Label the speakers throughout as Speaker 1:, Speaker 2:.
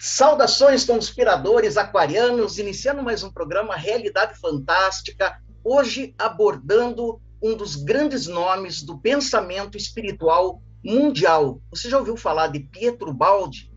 Speaker 1: Saudações, conspiradores aquarianos, iniciando mais um programa Realidade Fantástica, hoje abordando um dos grandes nomes do pensamento espiritual mundial. Você já ouviu falar de Pietro Baldi?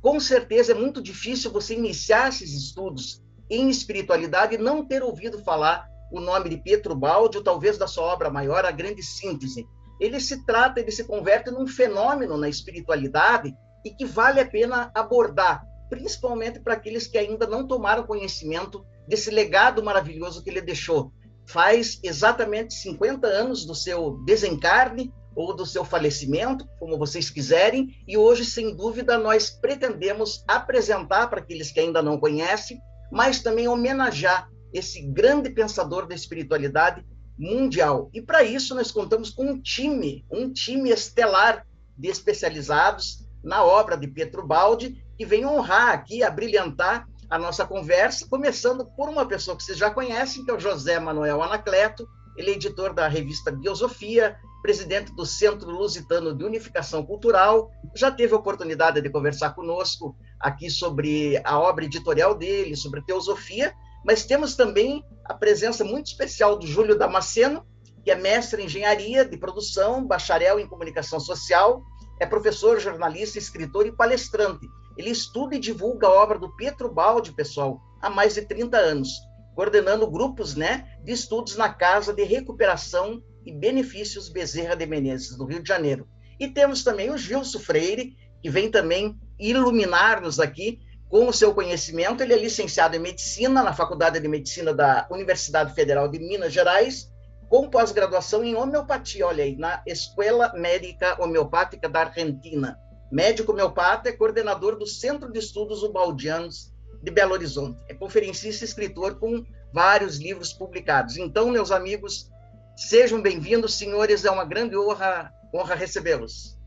Speaker 1: Com certeza é muito difícil você iniciar esses estudos em espiritualidade e não ter ouvido falar o nome de Pietro Baldi, ou talvez da sua obra maior, A Grande Síntese. Ele se trata, ele se converte num fenômeno na espiritualidade e que vale a pena abordar, principalmente para aqueles que ainda não tomaram conhecimento desse legado maravilhoso que ele deixou. Faz exatamente 50 anos do seu desencarne ou do seu falecimento, como vocês quiserem, e hoje, sem dúvida, nós pretendemos apresentar para aqueles que ainda não conhecem, mas também homenagear esse grande pensador da espiritualidade mundial. E para isso nós contamos com um time, um time estelar de especializados na obra de Pietro Baldi, que vem honrar aqui, a brilhantar a nossa conversa, começando por uma pessoa que vocês já conhecem, que é o José Manuel Anacleto, ele é editor da revista Biosofia, presidente do Centro Lusitano de Unificação Cultural, já teve a oportunidade de conversar conosco aqui sobre a obra editorial dele, sobre teosofia, mas temos também a presença muito especial do Júlio Damasceno, que é mestre em engenharia de produção, bacharel em comunicação social, é professor, jornalista, escritor e palestrante. Ele estuda e divulga a obra do Pietro Baldi, pessoal, há mais de 30 anos, coordenando grupos né, de estudos na Casa de Recuperação e Benefícios Bezerra de Menezes, do Rio de Janeiro. E temos também o Gilson Freire, que vem também iluminar-nos aqui com o seu conhecimento. Ele é licenciado em Medicina na Faculdade de Medicina da Universidade Federal de Minas Gerais com pós-graduação em homeopatia, olha aí, na Escola Médica Homeopática da Argentina. Médico homeopata, é coordenador do Centro de Estudos Ubaldianos de Belo Horizonte. É conferencista e escritor com vários livros publicados. Então, meus amigos, sejam bem-vindos, senhores, é uma grande honra, honra recebê-los.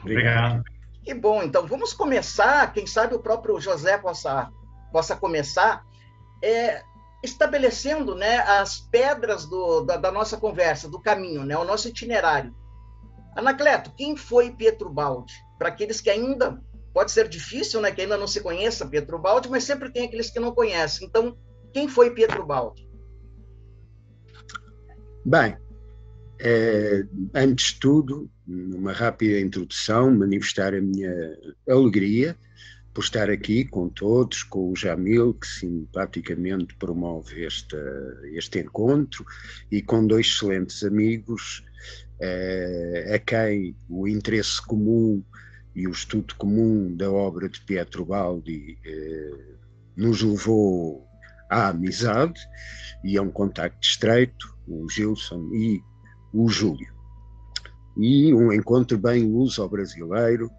Speaker 2: Obrigado.
Speaker 1: Que bom, então vamos começar, quem sabe o próprio José possa, possa começar, é, estabelecendo né, as pedras do, da, da, nossa conversa, do caminho, né, o nosso itinerário. Anacleto, quem foi Pietro Baldi? Para aqueles que ainda, pode ser difícil, né, que ainda não se conheça Pietro Baldi, mas sempre tem aqueles que não conhecem. Então, quem foi Pietro Baldi?
Speaker 3: Bem, é, antes de tudo, numa rápida introdução, manifestar a minha alegria por estar aqui com todos, com o Jamil, que simpaticamente promove este, este encontro, e com dois excelentes amigos, eh, a quem o interesse comum e o estudo comum da obra de Pietro Baldi eh, nos levou à amizade e a um contacto estreito, o Gilson e o Júlio. E um encontro bem luso-brasileiro,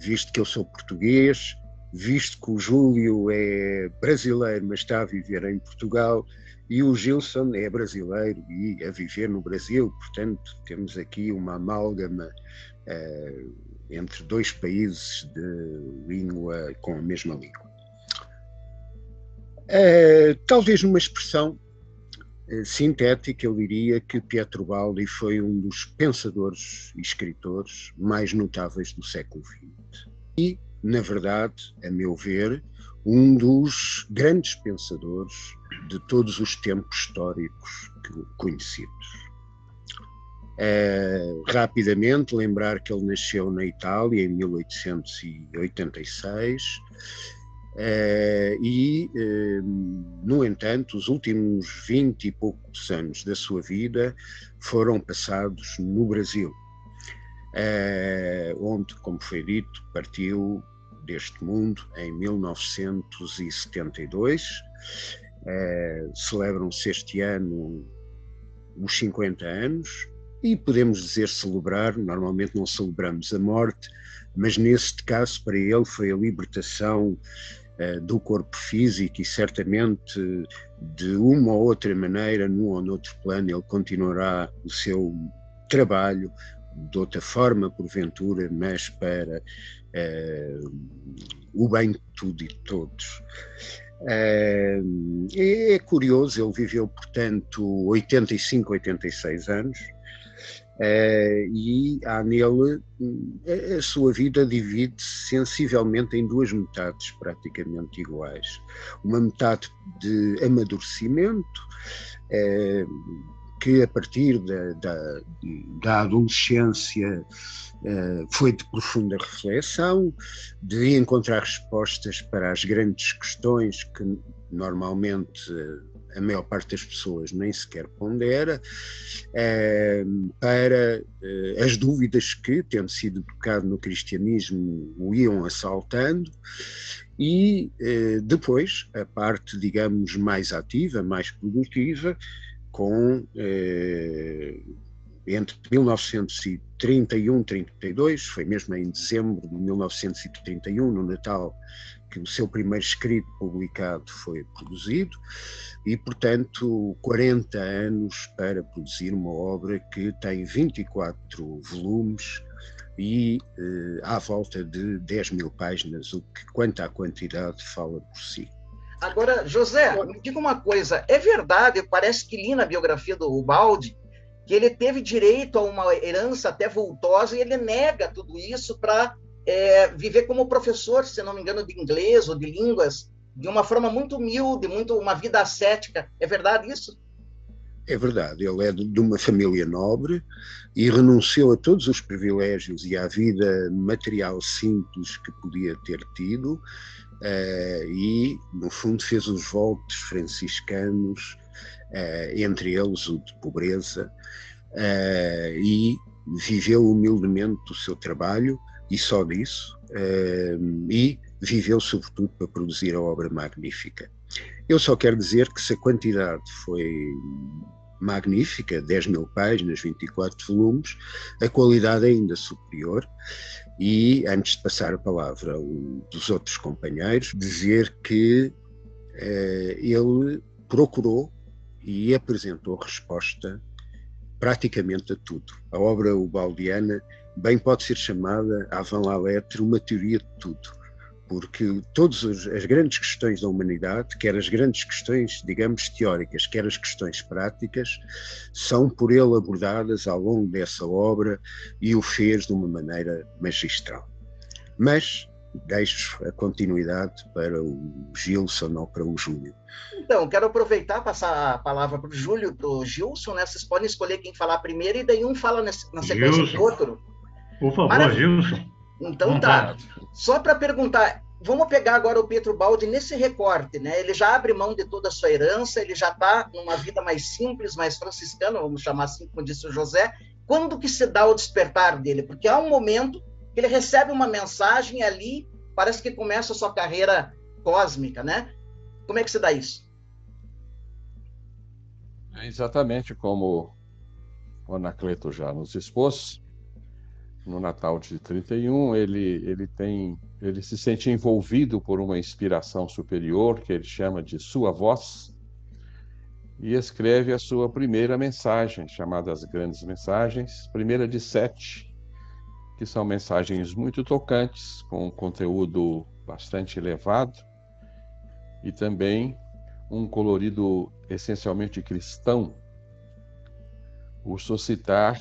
Speaker 3: visto que eu sou português, visto que o Júlio é brasileiro, mas está a viver em Portugal, e o Gilson é brasileiro e a viver no Brasil, portanto, temos aqui uma amálgama uh, entre dois países de língua com a mesma língua. Uh, talvez numa expressão uh, sintética, eu diria que Pietro Baldi foi um dos pensadores e escritores mais notáveis do século XX. E na verdade, a meu ver, um dos grandes pensadores de todos os tempos históricos conhecidos. Uh, rapidamente, lembrar que ele nasceu na Itália em 1886 uh, e, uh, no entanto, os últimos vinte e poucos anos da sua vida foram passados no Brasil, onde, como foi dito, partiu deste mundo em 1972. Eh, Celebram-se este ano os 50 anos e podemos dizer celebrar, normalmente não celebramos a morte, mas neste caso para ele foi a libertação uh, do corpo físico e certamente de uma ou outra maneira, num ou noutro plano, ele continuará o seu trabalho de outra forma, porventura, mas para o bem de tudo e de todos. Uh, é curioso, ele viveu, portanto, 85, 86 anos, Uh, e há nele a, a sua vida divide-se sensivelmente em duas metades praticamente iguais. Uma metade de amadurecimento, uh, que a partir da, da, da adolescência foi de profunda reflexão, de encontrar respostas para as grandes questões que normalmente a maior parte das pessoas nem sequer pondera, eh, para eh, as dúvidas que, tendo sido educado no cristianismo, o iam assaltando, e eh, depois a parte, digamos, mais ativa, mais produtiva, com entre 1931 e 32, foi mesmo em dezembro de 1931, no Natal, que o seu primeiro escrito publicado foi produzido e, portanto, 40 anos para produzir uma obra que tem 24 volumes e eh, à volta de 10 mil páginas, o que, quanto à quantidade, fala por si.
Speaker 1: Agora, José, me diga uma coisa: é verdade, parece que li na biografia do Ubaldi, que ele teve direito a uma herança até vultosa e ele nega tudo isso para é, viver como professor, se não me engano, de inglês ou de línguas, de uma forma muito humilde, muito uma vida ascética. É verdade isso?
Speaker 3: É verdade, ele é de uma família nobre e renunciou a todos os privilégios e à vida material simples que podia ter tido, uh, e, no fundo, fez os votos franciscanos, entre eles o de pobreza, uh, e viveu humildemente o seu trabalho, e só disso, e viveu sobretudo para produzir a obra magnífica. Eu só quero dizer que se a quantidade foi magnífica, 10 mil páginas, 24 volumes, a qualidade é ainda superior. E antes de passar a palavra um dos outros companheiros, dizer que eh, ele procurou e apresentou resposta praticamente a tudo. A obra ubaldiana bem pode ser chamada, avant la lettre, uma teoria de tudo porque todas as grandes questões da humanidade, quer as grandes questões, digamos, teóricas, quer as questões práticas, são por ele abordadas ao longo dessa obra e o fez de uma maneira magistral. Mas deixo a continuidade para o Gilson ou para o Júlio.
Speaker 1: Então, quero aproveitar passar a palavra para o Júlio, para o Gilson, né? Vocês podem escolher quem falar primeiro e daí um fala na sequência do outro.
Speaker 2: Por favor, Maravilha. Gilson.
Speaker 1: Então tá. Só para perguntar, vamos pegar agora o Pedro Baldi nesse recorte, né? Ele já abre mão de toda a sua herança, ele já está numa vida mais simples, mais franciscana, vamos chamar assim, como disse o José. Quando que se dá o despertar dele? Porque há um momento ele recebe uma mensagem ali parece que começa a sua carreira cósmica, né? Como é que se dá isso?
Speaker 4: É exatamente como o Anacleto já nos expôs, no Natal de 31, ele, ele tem ele se sente envolvido por uma inspiração superior que ele chama de sua voz e escreve a sua primeira mensagem, chamada as Grandes Mensagens, primeira de sete, que são mensagens muito tocantes, com conteúdo bastante elevado e também um colorido essencialmente cristão. O suscitar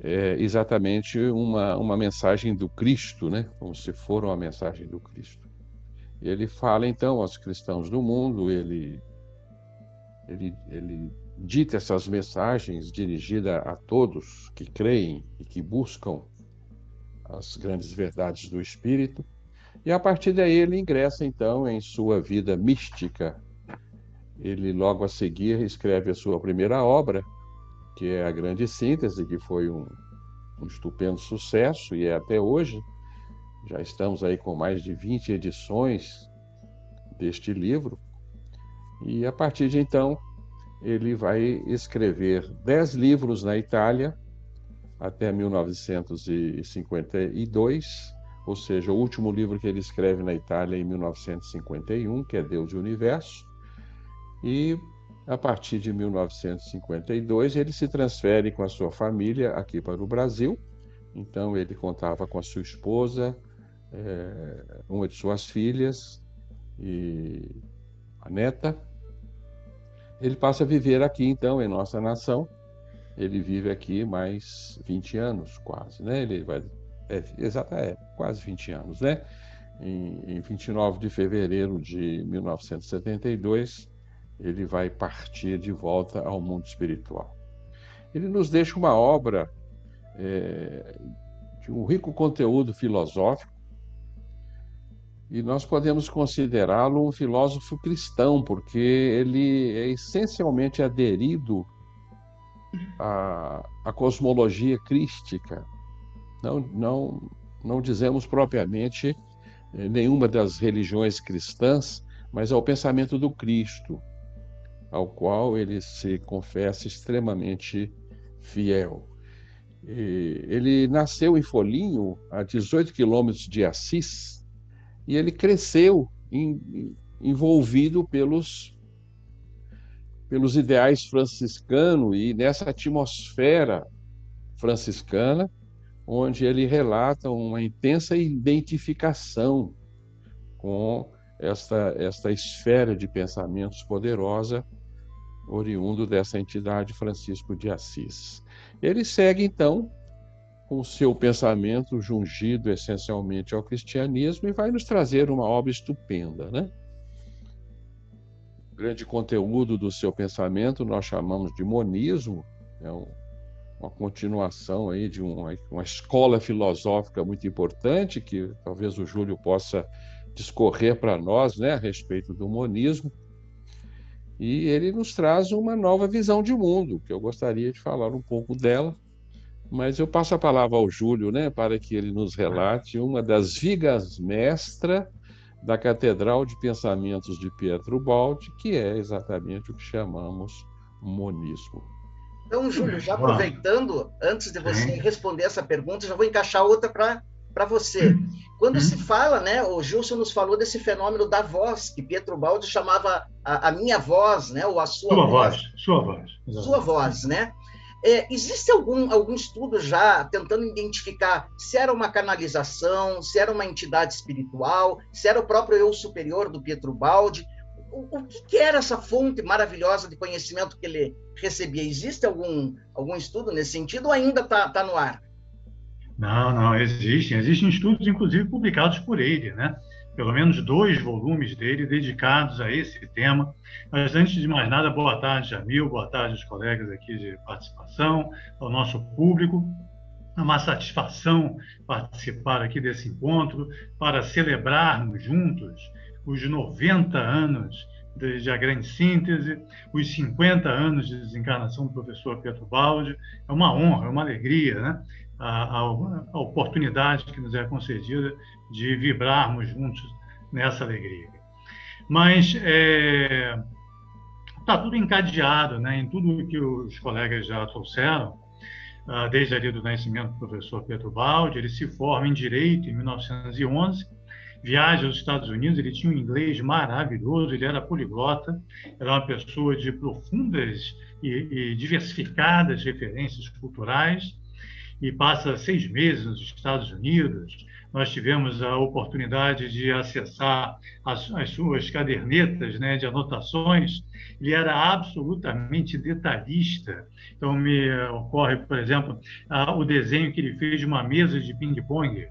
Speaker 4: é exatamente uma, uma mensagem do Cristo, né? como se for uma mensagem do Cristo. Ele fala então aos cristãos do mundo, ele, ele, ele dita essas mensagens dirigidas a todos que creem e que buscam as grandes verdades do Espírito, e a partir daí ele ingressa então em sua vida mística. Ele logo a seguir escreve a sua primeira obra, que é a grande síntese, que foi um, um estupendo sucesso e é até hoje. Já estamos aí com mais de 20 edições deste livro. E a partir de então, ele vai escrever 10 livros na Itália até 1952, ou seja, o último livro que ele escreve na Itália é em 1951, que é Deus e o Universo. E a partir de 1952, ele se transfere com a sua família aqui para o Brasil. Então, ele contava com a sua esposa, é, uma de suas filhas e a neta. Ele passa a viver aqui, então, em nossa nação. Ele vive aqui mais 20 anos, quase, né? Ele vai. É, exato, é, quase 20 anos, né? Em, em 29 de fevereiro de 1972, ele vai partir de volta ao mundo espiritual. Ele nos deixa uma obra é, de um rico conteúdo filosófico, e nós podemos considerá-lo um filósofo cristão, porque ele é essencialmente aderido à, à cosmologia crística. Não, não, não dizemos propriamente eh, nenhuma das religiões cristãs, mas ao pensamento do Cristo, ao qual ele se confessa extremamente fiel. E ele nasceu em Folinho, a 18 quilômetros de Assis, e ele cresceu em, envolvido pelos pelos ideais franciscanos e nessa atmosfera franciscana, onde ele relata uma intensa identificação com esta, esta esfera de pensamentos poderosa oriundo dessa entidade Francisco de Assis. Ele segue, então, com o seu pensamento jungido essencialmente ao cristianismo e vai nos trazer uma obra estupenda, né? Grande conteúdo do seu pensamento nós chamamos de monismo, é um, uma continuação aí de uma, uma escola filosófica muito importante que talvez o Júlio possa discorrer para nós, né, a respeito do monismo. E ele nos traz uma nova visão de mundo, que eu gostaria de falar um pouco dela mas eu passo a palavra ao Júlio, né, para que ele nos relate uma das vigas mestra da Catedral de Pensamentos de Pietro Baldi, que é exatamente o que chamamos monismo.
Speaker 1: Então, Júlio, já aproveitando, antes de você responder essa pergunta, já vou encaixar outra para você. Quando se fala, né, o Gilson nos falou desse fenômeno da voz, que Pietro Baldi chamava a, a minha voz, né, ou a sua,
Speaker 2: sua voz. voz. Sua voz.
Speaker 1: Sua voz, né? É, existe algum, algum estudo já tentando identificar se era uma canalização, se era uma entidade espiritual, se era o próprio eu superior do Pietro Baldi? O, o que, que, era essa fonte maravilhosa de conhecimento que ele recebia? Existe algum, algum estudo nesse sentido ou ainda está tá no ar?
Speaker 2: Não, não, existem. Existem estudos, inclusive, publicados por ele, né? Pelo menos dois volumes dele dedicados a esse tema. Mas antes de mais nada, boa tarde, Jamil, boa tarde aos colegas aqui de participação, ao nosso público. É uma satisfação participar aqui desse encontro para celebrarmos juntos os 90 anos de, a grande síntese, os 50 anos de desencarnação do professor Pietro Baldi. É uma honra, é uma alegria, né? A, a, oportunidade que nos é concedida de vibrarmos juntos nessa alegria. Mas está é, tá tudo encadeado né, em tudo que os colegas já trouxeram, ah, desde ali do nascimento do professor Pedro Baldi, ele se forma em Direito em 1911, viaja aos Estados Unidos, ele tinha um inglês maravilhoso, ele era poliglota, era uma pessoa de profundas e, e diversificadas referências culturais, e passa seis meses nos Estados Unidos, nós tivemos a oportunidade de acessar as, as suas cadernetas né, de anotações, ele era absolutamente detalhista. Então, me ocorre, por exemplo, a, o desenho que ele fez de uma mesa de ping-pong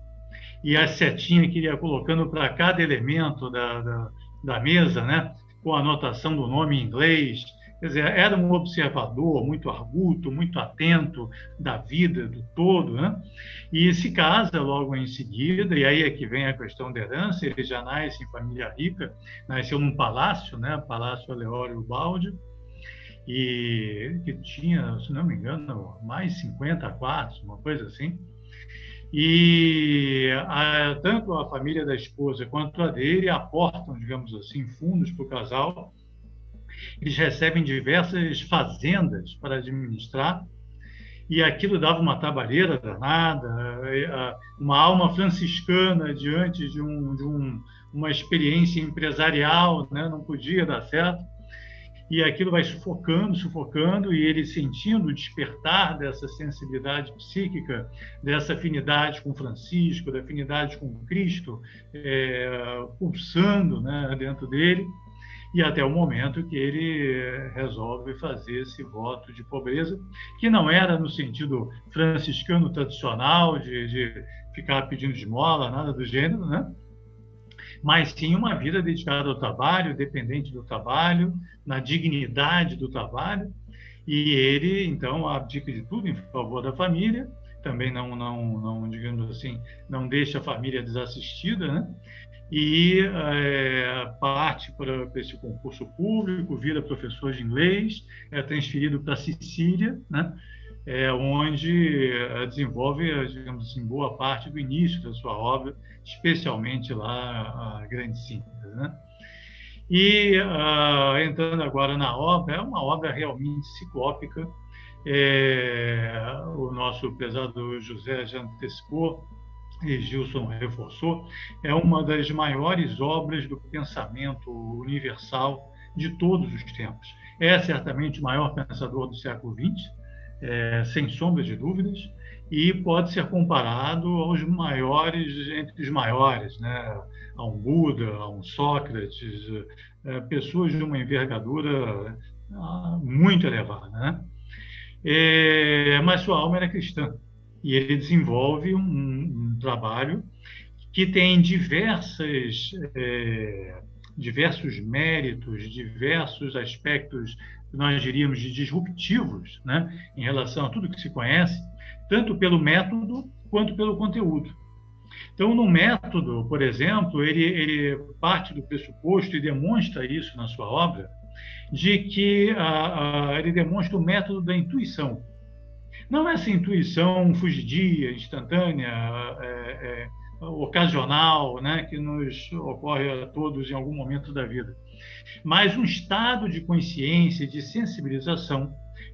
Speaker 2: e a setinha que ele ia colocando para cada elemento da, da, da mesa, né, com a anotação do nome em inglês, Quer dizer, era um observador muito arguto, muito atento da vida do todo, né? E se casa logo em seguida, e aí é que vem a questão da herança, ele já nasce em família rica, nasceu num palácio, né? Palácio Aleório Baldi, e que tinha, se não me engano, mais 50 quartos, uma coisa assim. E a, tanto a família da esposa quanto a dele aportam, digamos assim, fundos para o casal, eles recebem diversas fazendas para administrar, e aquilo dava uma trabalheira danada, uma alma franciscana diante de, um, de um, uma experiência empresarial, né? não podia dar certo. E aquilo vai sufocando, sufocando, e ele sentindo o despertar dessa sensibilidade psíquica, dessa afinidade com Francisco, da afinidade com Cristo, é, pulsando né, dentro dele, e até o momento que ele resolve fazer esse voto de pobreza, que não era no sentido franciscano tradicional, de, de ficar pedindo esmola, nada do gênero, né? mas sim uma vida dedicada ao trabalho, dependente do trabalho, na dignidade do trabalho, e ele, então, abdica de tudo em favor da família, também não, não, não digamos assim, não deixa a família desassistida, né? E é, parte para esse concurso público, vira professor de inglês, é transferido para Sicília, né? é, onde é, desenvolve, digamos assim, boa parte do início da sua obra, especialmente lá a Grande Síntese. Né? E uh, entrando agora na obra, é uma obra realmente ciclópica. É, o nosso pesado José já antecipou e Gilson reforçou, é uma das maiores obras do pensamento universal de todos os tempos. É certamente o maior pensador do século XX, é, sem sombra de dúvidas, e pode ser comparado aos maiores entre os maiores, né? a um Buda, a um Sócrates, é, pessoas de uma envergadura ah, muito elevada. Né? É, mas sua alma era cristã e ele desenvolve um, um trabalho que tem diversas, é, diversos méritos, diversos aspectos nós diríamos disruptivos, né, em relação a tudo que se conhece, tanto pelo método quanto pelo conteúdo. Então, no método, por exemplo, ele, ele parte do pressuposto e demonstra isso na sua obra, de que a, a, ele demonstra o método da intuição. Não essa intuição fugidia, instantânea, é, é, ocasional, né, que nos ocorre a todos em algum momento da vida, mas um estado de consciência, de sensibilização,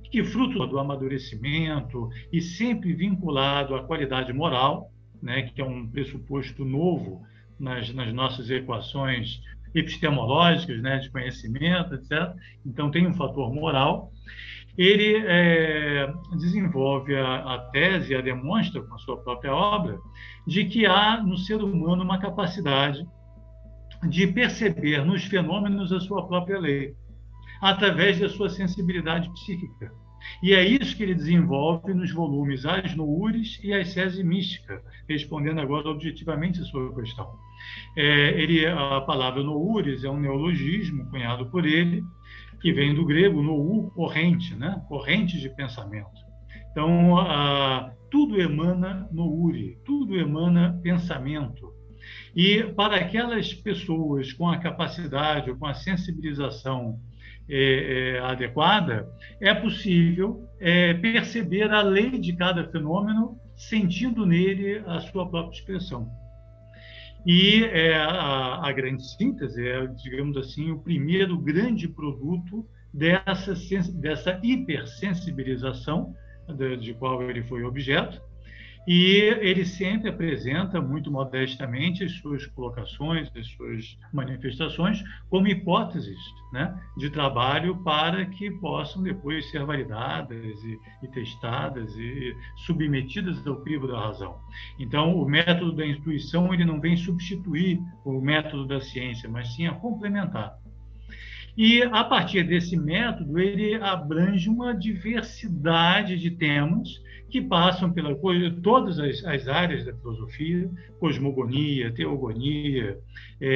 Speaker 2: que fruto do amadurecimento e sempre vinculado à qualidade moral, né, que é um pressuposto novo nas, nas nossas equações epistemológicas, né, de conhecimento, etc. Então, tem um fator moral. Ele é, desenvolve a, a tese, a demonstra com a sua própria obra, de que há no ser humano uma capacidade de perceber nos fenômenos a sua própria lei, através da sua sensibilidade psíquica. E é isso que ele desenvolve nos volumes As Noures e As Sese Mística, respondendo agora objetivamente a sua questão. É, ele, a palavra Noures é um neologismo cunhado por ele, que vem do grego nou, corrente, né? corrente de pensamento. Então, a, tudo emana nouri, tudo emana pensamento. E para aquelas pessoas com a capacidade ou com a sensibilização é, é, adequada, é possível é, perceber a lei de cada fenômeno, sentindo nele a sua própria expressão. E é, a, a, grande síntese é, digamos assim, o primeiro grande produto dessa, dessa hipersensibilização de, de qual ele foi objeto, e ele sempre apresenta, muito modestamente, as suas colocações, as suas manifestações, como hipóteses né, de trabalho para que possam depois ser validadas e, e testadas e submetidas ao crivo da razão. Então, o método da intuição ele não vem substituir o método da ciência, mas sim a complementar. E, a partir desse método, ele abrange uma diversidade de temas que passam pela todas as, as áreas da filosofia, cosmogonia, teogonia, é,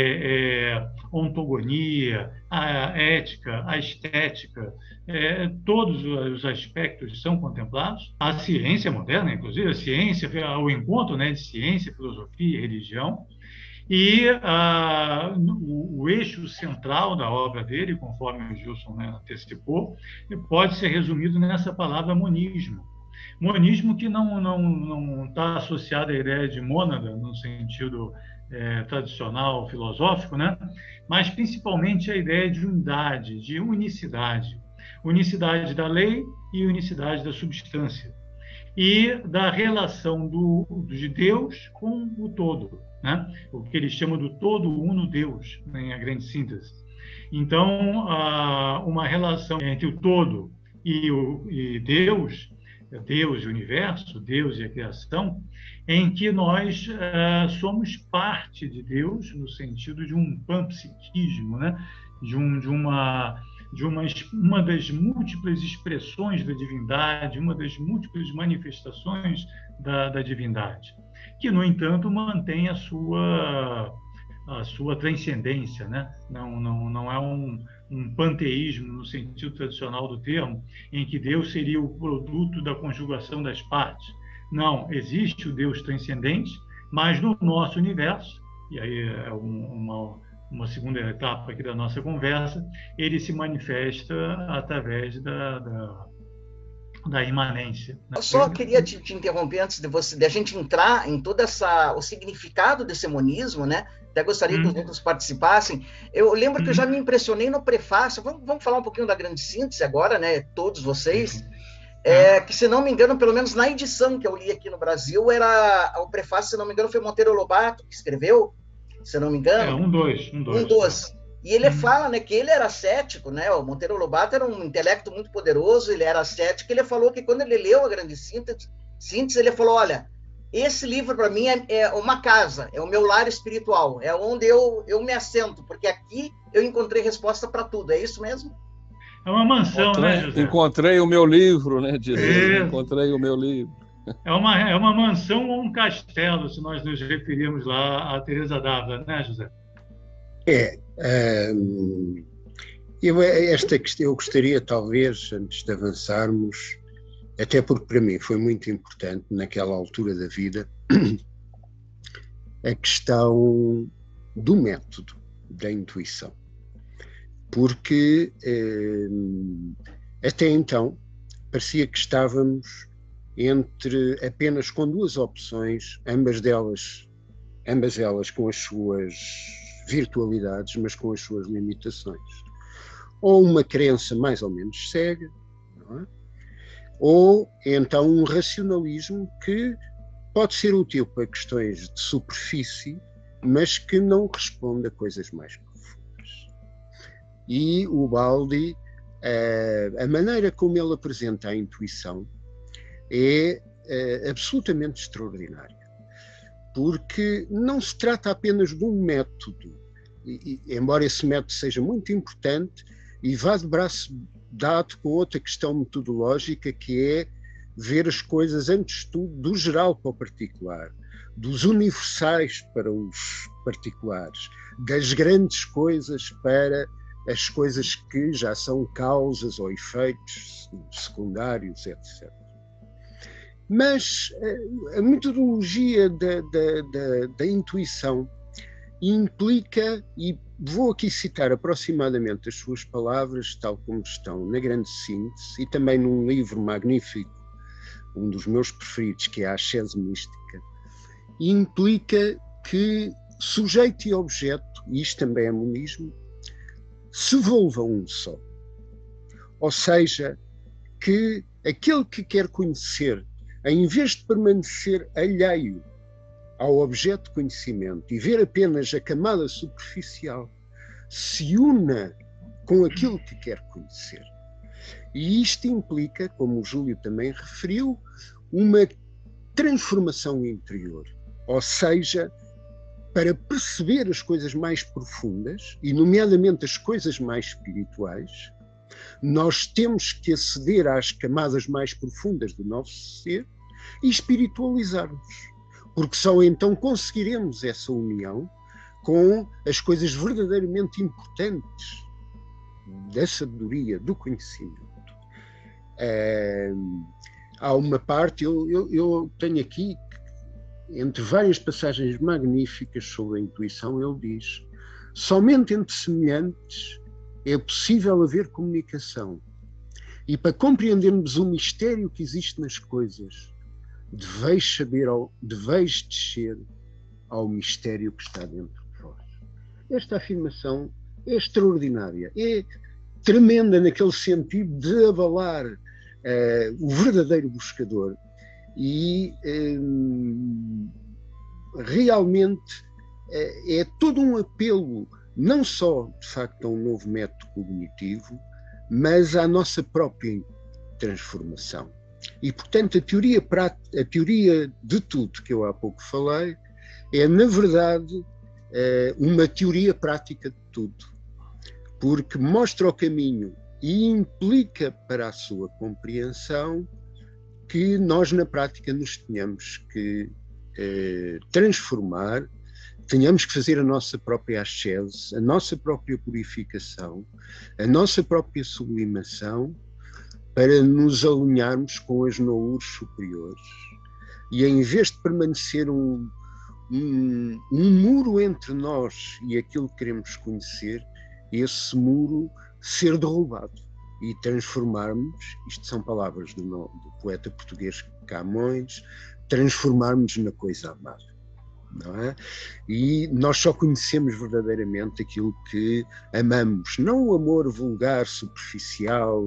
Speaker 2: é, ontogonia, a ética, a estética, é, todos os aspectos são contemplados. A ciência moderna, inclusive, a ciência, o encontro né, de ciência, filosofia e religião, e ah, o, o, eixo central da obra dele, conforme o Gilson né, antecipou, pode ser resumido nessa palavra monismo. Monismo que não não não está associado à ideia de mônada no sentido é, tradicional filosófico, né? Mas principalmente a ideia de unidade, de unicidade, unicidade da lei e unicidade da substância e da relação do, de Deus com o todo, né? O que ele chama do todo uno Deus, né, em a grande síntese. Então, uma relação entre o todo e, o, e Deus Deus e o universo, Deus e a criação, em que nós uh, somos parte de Deus, no sentido de um panpsiquismo, né? de, um, de, uma, de uma, uma das múltiplas expressões da divindade, uma das múltiplas manifestações da, da divindade, que, no entanto, mantém a sua, a sua transcendência. Né? Não, não, não é um, um panteísmo, no sentido tradicional do termo, em que Deus seria o produto da conjugação das partes não, existe o Deus transcendente, mas no nosso universo, e aí é uma, uma segunda etapa aqui da nossa conversa, ele se manifesta através da, da, da imanência.
Speaker 1: Né? Eu só queria te, te, interromper antes de você, de a gente entrar em todo essa, o significado desse monismo, né? Até gostaria hum. que os outros participassem. Eu lembro hum. que eu já uhum. me impressionei no prefácio. Vamos, vamos, falar um pouquinho da grande síntese agora, né? Todos vocês. Hum. É, que, se não me engano, pelo menos na edição que eu li aqui no Brasil, era o prefácio, se não me engano, foi Monteiro Lobato que escreveu, se não me engano. É,
Speaker 2: um, dois, um, dois.
Speaker 1: Um, dois. E ele hum. fala né, que ele era cético, né? O Monteiro Lobato era um intelecto muito poderoso, ele era cético. Ele falou que quando ele leu a Grande Síntese, síntese ele falou: olha, esse livro para mim é, é, uma casa, é o meu lar espiritual, é onde eu, eu me assento, porque aqui eu encontrei resposta para tudo. É isso mesmo?
Speaker 2: É uma mansão,
Speaker 4: encontrei,
Speaker 2: né, José?
Speaker 4: Encontrei o meu livro, né? Dizer, encontrei o meu livro.
Speaker 2: É uma, é uma mansão ou um castelo, se nós nos referirmos lá a Teresa Dávila, né, José?
Speaker 3: É. Um, eu, esta eu gostaria, talvez, antes de avançarmos, até porque para mim foi muito importante naquela altura da vida, a questão do método da intuição porque eh, até então parecia que estávamos entre apenas com duas opções, ambas delas, ambas elas com as suas virtualidades, mas com as suas limitações. Ou uma crença mais ou menos cega, é? ou então um racionalismo que pode ser útil para questões de superfície, mas que não responde a coisas mais e o Baldi, eh, a maneira como ele apresenta a intuição é eh, absolutamente extraordinária, porque não se trata apenas de um método, e, embora esse método seja muito importante e vá de braço dado com outra questão metodológica que é ver as coisas antes de tudo do geral para o particular, dos universais para os particulares, das grandes coisas para as coisas que já são causas ou efeitos secundários, etc. Mas eh, a metodologia da, da, da, da intuição implica, e vou aqui citar aproximadamente as suas palavras, tal como estão na grande síntese, e também num livro magnífico, um dos meus preferidos, que é a Ascese Mística, implica que sujeito e objeto, e isto também é monismo, se volva um só. Ou seja, que aquele que quer conhecer, em vez de permanecer alheio ao objeto de conhecimento e ver apenas a camada superficial, se una com aquilo que quer conhecer. E isto implica, como o Júlio também referiu, uma transformação interior. Ou seja, para perceber as coisas mais profundas, e nomeadamente as coisas mais espirituais, nós temos que aceder às camadas mais profundas do nosso ser e espiritualizar-nos. Porque só então conseguiremos essa união com as coisas verdadeiramente importantes da sabedoria, do conhecimento. É, há uma parte, eu, eu, eu tenho aqui entre várias passagens magníficas sobre a intuição, ele diz: somente entre semelhantes é possível haver comunicação. E para compreendermos o mistério que existe nas coisas, deveis saber, ao, deveis descer ao mistério que está dentro de vós. Esta afirmação é extraordinária, é tremenda naquele sentido de abalar uh, o verdadeiro buscador e hum, realmente é, é todo um apelo, não só de facto a um novo método cognitivo, mas à nossa própria transformação. E, portanto, a teoria, a teoria de tudo que eu há pouco falei é, na verdade, eh, uma teoria prática de tudo, porque mostra o caminho e implica para a sua compreensão que nós, na prática, nos tenhamos que eh, transformar, tenhamos que fazer a nossa própria ascese, a nossa própria purificação, a nossa própria sublimação, para nos alinharmos com as noures superiores. E em vez de permanecer um, um, um muro entre nós e aquilo que queremos conhecer, esse muro ser derrubado e transformarmos, isto são palavras do, do poeta português Camões, transformarmos na coisa amada não é? E nós só conhecemos verdadeiramente aquilo que amamos, não o amor vulgar, superficial,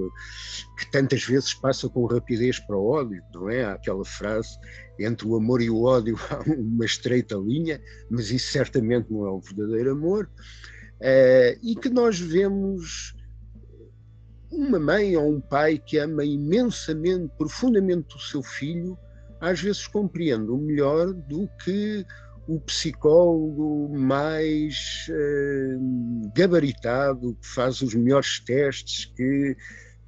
Speaker 3: que tantas vezes passa com rapidez para o ódio, não é? Há aquela frase entre o amor e o ódio há uma estreita linha, mas isso certamente não é o verdadeiro amor. Uh, e que nós vemos uma mãe ou um pai que ama imensamente, profundamente o seu filho, às vezes compreende o melhor do que o psicólogo mais uh, gabaritado, que faz os melhores testes, que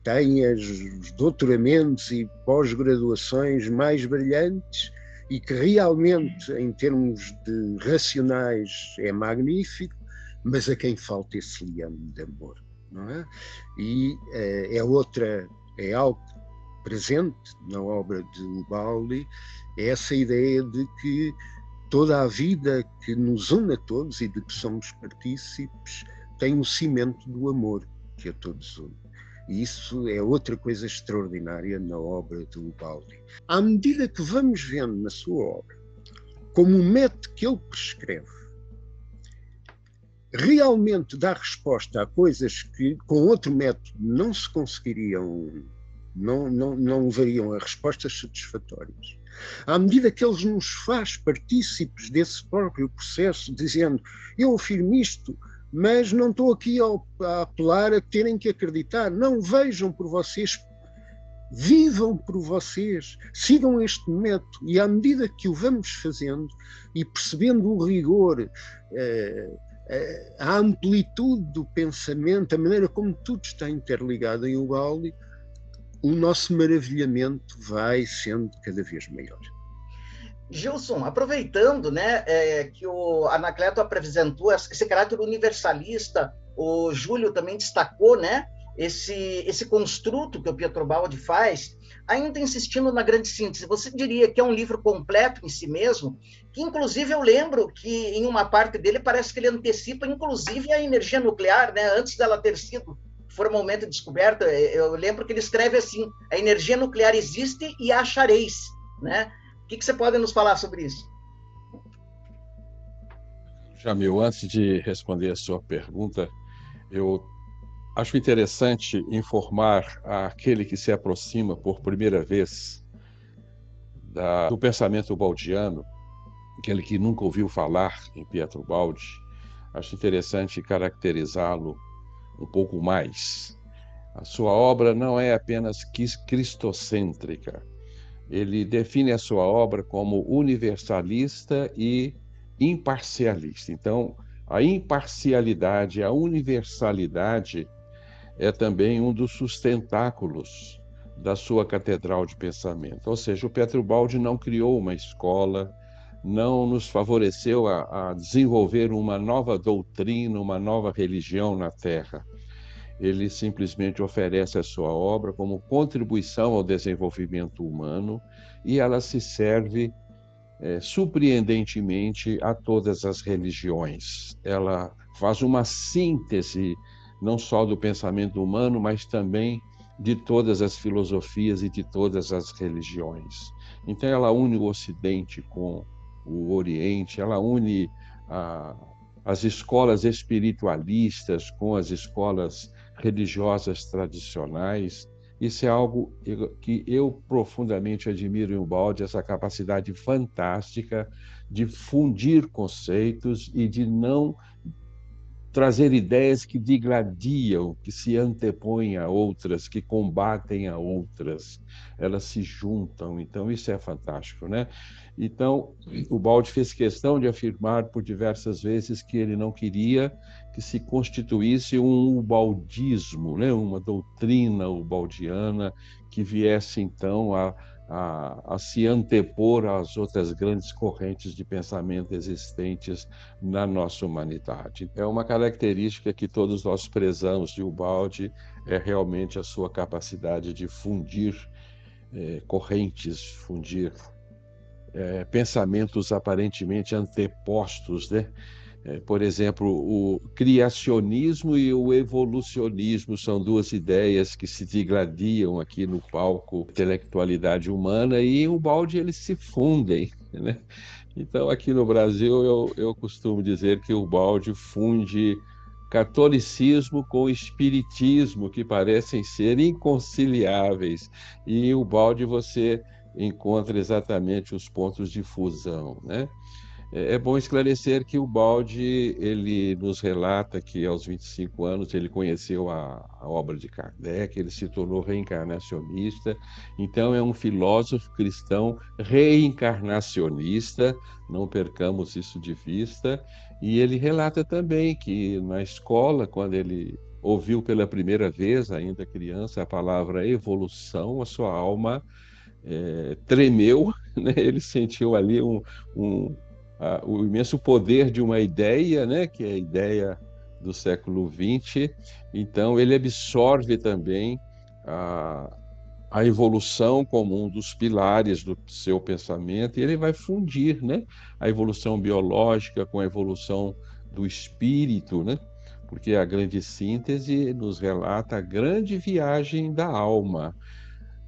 Speaker 3: tem os doutoramentos e pós-graduações mais brilhantes e que realmente, em termos de racionais, é magnífico, mas a quem falta esse liame de amor, não é? E uh, é outra, é algo presente na obra de Ubaldi, é essa ideia de que toda a vida que nos une a todos e de que somos partícipes tem o cimento do amor que a todos une. E isso é outra coisa extraordinária na obra de Ubaldi. À medida que vamos vendo na sua obra como o método que ele prescreve realmente dá resposta a coisas que com outro método não se conseguiriam, não, não, não levariam a respostas satisfatórias à medida que ele nos faz partícipes desse próprio processo, dizendo eu afirmo isto, mas não estou aqui a apelar a terem que acreditar. Não vejam por vocês, vivam por vocês, sigam este método. E à medida que o vamos fazendo e percebendo o rigor, eh, eh, a amplitude do pensamento, a maneira como tudo está interligado em Ubaldi, o nosso maravilhamento vai sendo cada vez maior.
Speaker 1: Gilson, aproveitando né, é, que o Anacleto apresentou esse caráter universalista, o Júlio também destacou né, esse, esse construto que o Pietro Baldi faz, ainda insistindo na grande síntese, você diria que é um livro completo em si mesmo, que inclusive eu lembro que em uma parte dele parece que ele antecipa inclusive a energia nuclear, né, antes dela ter sido formalmente descoberta, é, eu lembro que ele escreve assim: a energia nuclear existe e a achareis. Né? O que, que você pode nos falar sobre isso?
Speaker 4: Jamil, antes de responder a sua pergunta, eu acho interessante informar aquele que se aproxima por primeira vez da, do pensamento baldiano, aquele que nunca ouviu falar em Pietro Baldi, acho interessante caracterizá-lo um pouco mais. A sua obra não é apenas cristocêntrica. Ele define a sua obra como universalista e imparcialista. Então, a imparcialidade, a universalidade é também um dos sustentáculos da sua catedral de pensamento. Ou seja, o Petro Baldi não criou uma escola, não nos favoreceu a, a desenvolver uma nova doutrina, uma nova religião na Terra. Ele simplesmente oferece a sua obra como contribuição ao desenvolvimento humano e ela se serve é, surpreendentemente a todas as religiões. Ela faz uma síntese não só do pensamento humano, mas também de todas as filosofias e de todas as religiões. Então, ela une o Ocidente com o Oriente, ela une a, as escolas espiritualistas com as escolas religiosas tradicionais. Isso é algo que eu profundamente admiro em Ubaldi, essa capacidade fantástica de fundir conceitos e de não trazer ideias que digladiam, que se antepõem a outras, que combatem a outras, elas se juntam. Então, isso é fantástico, né? Então, o Balde fez questão de afirmar por diversas vezes que ele não queria que se constituísse um ubaldismo, né? uma doutrina ubaldiana que viesse, então, a a, a, se antepor às outras grandes correntes de pensamento existentes na nossa humanidade. É uma característica que todos nós prezamos de Ubaldi, é realmente a sua capacidade de fundir é, correntes, fundir é, pensamentos aparentemente antepostos, né? É, por exemplo, o criacionismo e o evolucionismo são duas ideias que se digladiam aqui no palco intelectualidade humana e o balde eles se fundem, né? Então, aqui no Brasil, eu, eu costumo dizer que o balde funde catolicismo com espiritismo, que parecem ser inconciliáveis, e o balde você encontra exatamente os pontos de fusão, né? É, é bom esclarecer que o Balde ele nos relata que aos 25 anos ele conheceu a, a, obra de Kardec, ele se tornou reencarnacionista, então é um filósofo cristão reencarnacionista, não percamos isso de vista, e ele relata também que na escola, quando ele ouviu pela primeira vez, ainda criança, a palavra evolução, a sua alma é, tremeu, né? ele sentiu ali um, um o imenso poder de uma ideia, né, que é a ideia do século XX. Então, ele absorve também a, a evolução como um dos pilares do seu pensamento e ele vai fundir, né, a evolução biológica com a evolução do espírito, né? Porque a grande síntese nos relata a grande viagem da alma,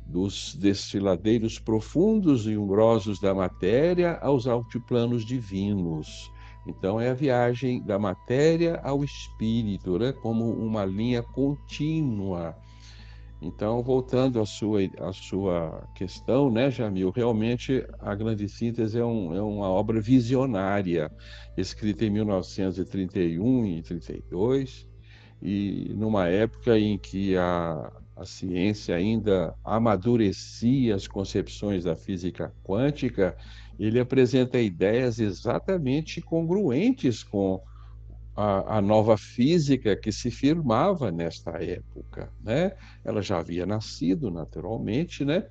Speaker 4: dos destiladeiros profundos e umbrosos da matéria aos altiplanos divinos. Então, é a viagem da matéria ao espírito, né? como uma linha contínua. Então, voltando à sua, à sua questão, né, Jamil, realmente a Grande Síntese é, um, é uma obra visionária, escrita em 1931 e 32, e numa época em que a, a ciência ainda amadurecia as concepções da física quântica, ele apresenta ideias exatamente congruentes com a, a, nova física que se firmava nesta época, né? Ela já havia nascido naturalmente, né?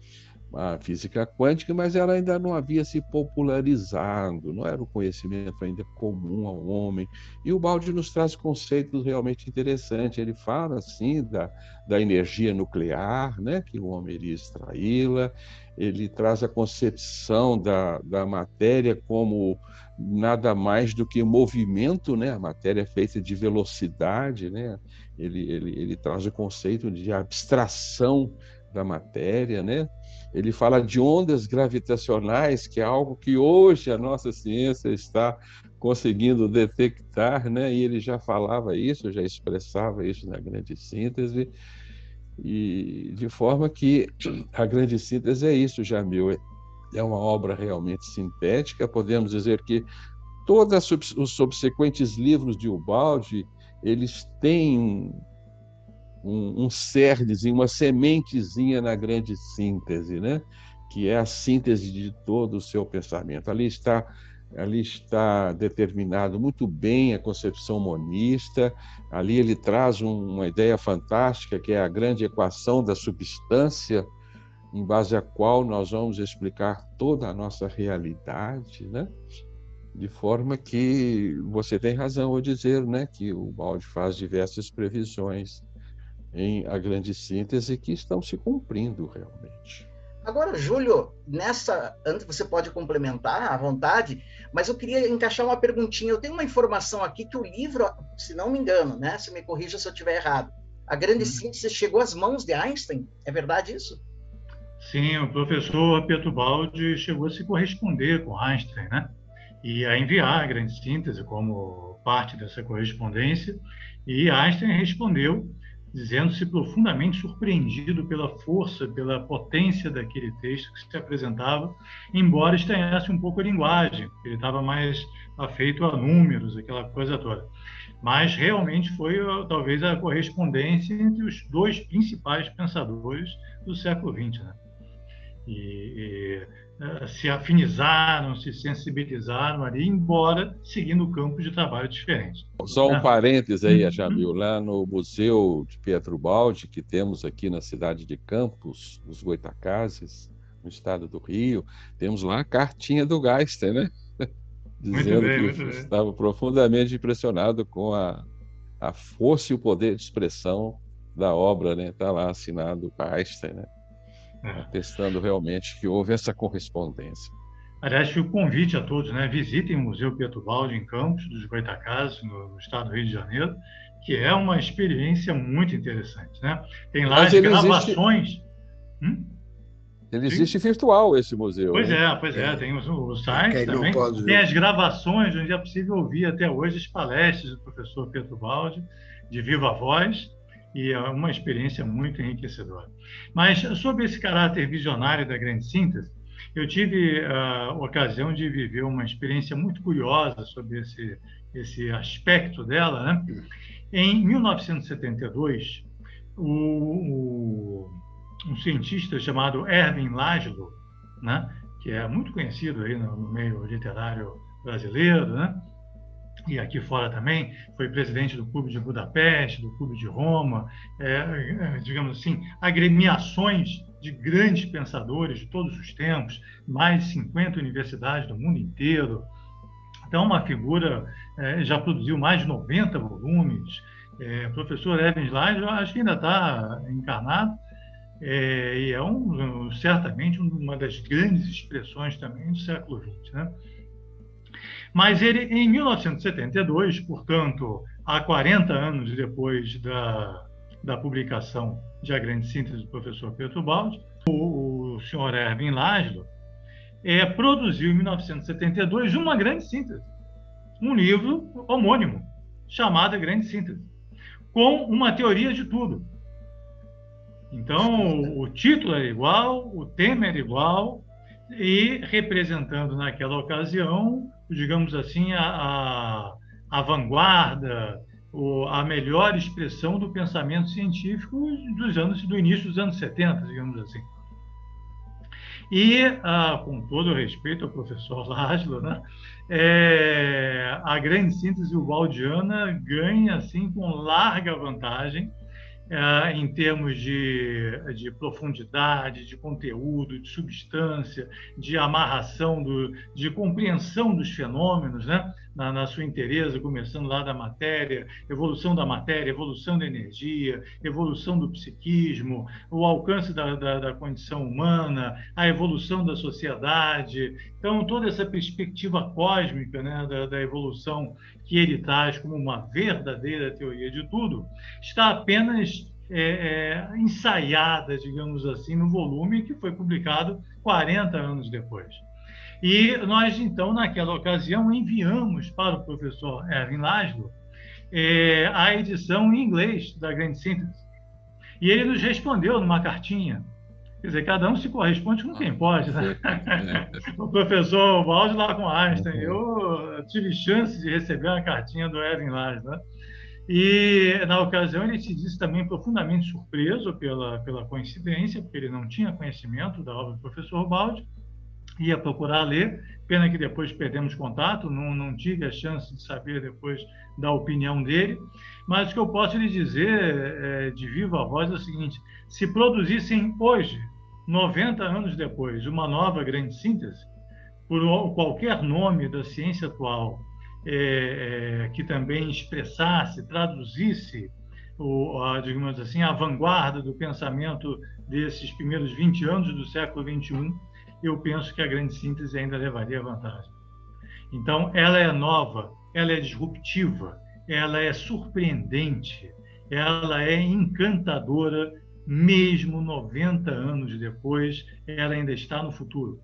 Speaker 4: A física quântica, mas ela ainda não havia se popularizado, não era o conhecimento ainda comum ao homem. E o Balde nos traz conceitos realmente interessantes. Ele fala assim da, da energia nuclear, né, que o homem iria extraí-la. Ele traz a concepção da, da matéria como nada mais do que movimento, né? A matéria é feita de velocidade, né? Ele, ele, ele traz o conceito de abstração da matéria, né? Ele fala de ondas gravitacionais, que é algo que hoje a nossa ciência está conseguindo detectar, né? E ele já falava isso, já expressava isso na grande síntese. E de forma que a grande síntese é isso, Jamil, é uma obra realmente sintética. Podemos dizer que todos os subsequentes livros de Ubaldi, eles têm um, um cernezinho, uma sementezinha na grande síntese, né? que é a síntese de todo o seu pensamento. Ali está ali está determinado muito bem a concepção monista, ali ele traz um, uma ideia fantástica que é a grande equação da substância, em base à qual nós vamos explicar toda a nossa realidade, né? De forma que você tem razão ao dizer, né, que o Balde faz diversas previsões em a grande síntese que estão se cumprindo realmente.
Speaker 1: Agora, Júlio, nessa, antes você pode complementar à vontade, mas eu queria encaixar uma perguntinha. Eu tenho uma informação aqui que o livro, se não me engano, né, se me corrija se eu estiver errado, a grande hum. síntese chegou às mãos de Einstein. É verdade isso?
Speaker 2: Sim, o professor Baldi chegou a se corresponder com Einstein, né? E a enviar a grande síntese como parte dessa correspondência. E Einstein respondeu dizendo-se profundamente surpreendido pela força, pela potência daquele texto que se apresentava, embora estranhasse um pouco a linguagem, ele estava mais afeito a números, aquela coisa toda. mas realmente foi talvez a correspondência entre os dois principais pensadores do século XX. Né? E, e, se afinizaram, se sensibilizaram ali, embora seguindo campos de trabalho diferentes.
Speaker 4: Só um né? parênteses aí, uhum. Jamil, lá no Museu de Pietro Baldi, que temos aqui na cidade de Campos, nos Goitacazes, no estado do Rio, temos lá a cartinha do Geister, né? Dizendo bem, que estava profundamente impressionado com a, a força e o poder de expressão da obra, né? Está lá assinado Geister, né? É. Atestando realmente que houve essa correspondência.
Speaker 2: Aliás, o convite a todos, né? Visitem o Museu Pietro Baldi em Campos dos Goitacazes, no, no estado do Rio de Janeiro, que é uma experiência muito interessante, né? Tem lá Mas as gravações. Existe... Hum?
Speaker 4: Ele existe Sim. virtual, esse museu.
Speaker 2: Pois é, pois é, é. tem o, o site também. Tem as gravações, onde é possível ouvir até hoje as palestras do professor Pietro Baldi, de viva voz, e é uma experiência muito enriquecedora. Mas sobre esse caráter visionário da grande síntese, eu tive a ocasião de viver uma experiência muito curiosa sobre esse, esse aspecto dela. Né? Em 1972, o, o, um cientista chamado Erwin Laszlo, né? que é muito conhecido aí no, no meio literário brasileiro, né? E aqui fora também, foi presidente do Clube de Budapeste, do Clube de Roma, é, é, digamos assim, agremiações de grandes pensadores de todos os tempos, mais de 50 universidades do mundo inteiro. Então, uma figura, é, já produziu mais de 90 volumes. É, professor Evan Slide, eu acho que ainda está encarnado, é, e é um, certamente uma das grandes expressões também do século XX. Né? Mas ele, em 1972, portanto, há 40 anos depois da, da publicação de A Grande Síntese do professor Pedro Baldi, o, o senhor Erwin Laszlo é, produziu em 1972 uma grande síntese, um livro homônimo, chamado A Grande Síntese, com uma teoria de tudo. Então, o título é igual, o tema era igual, e representando naquela ocasião digamos assim, a, a, a vanguarda, a melhor expressão do pensamento científico dos anos do início dos anos 70, digamos assim. E, ah, com todo respeito ao professor Laszlo, né, é, a grande síntese waldiana ganha assim com larga vantagem é, em termos de, de profundidade, de conteúdo, de substância, de amarração, do, de compreensão dos fenômenos, né? Na, na sua inteireza, começando lá da matéria, evolução da matéria, evolução da energia, evolução do psiquismo, o alcance da, da, da condição humana, a evolução da sociedade. Então, toda essa perspectiva cósmica né, da, da evolução que ele traz como uma verdadeira teoria de tudo, está apenas é, é, ensaiada, digamos assim, no volume que foi publicado 40 anos depois. E nós, então, naquela ocasião, enviamos para o professor Erwin Laszlo é, a edição em inglês da Grande Síntese. E ele nos respondeu numa cartinha. Quer dizer, cada um se corresponde com quem pode. Né? o professor Balde lá com Einstein. Eu tive chance de receber uma cartinha do Erwin Laszlo. Né? E, na ocasião, ele se disse também profundamente surpreso pela, pela coincidência, porque ele não tinha conhecimento da obra do professor Balde ia procurar ler, pena que depois perdemos contato, não, não tive a chance de saber depois da opinião dele, mas o que eu posso lhe dizer é, de viva voz é o seguinte: se produzissem hoje, 90 anos depois, uma nova grande síntese, por qualquer nome da ciência atual, é, é, que também expressasse, traduzisse, o, a, digamos assim, a vanguarda do pensamento desses primeiros 20 anos do século XXI, eu penso que a grande síntese ainda levaria vantagem. Então, ela é nova, ela é disruptiva, ela é surpreendente, ela é encantadora, mesmo 90 anos depois, ela ainda está no futuro.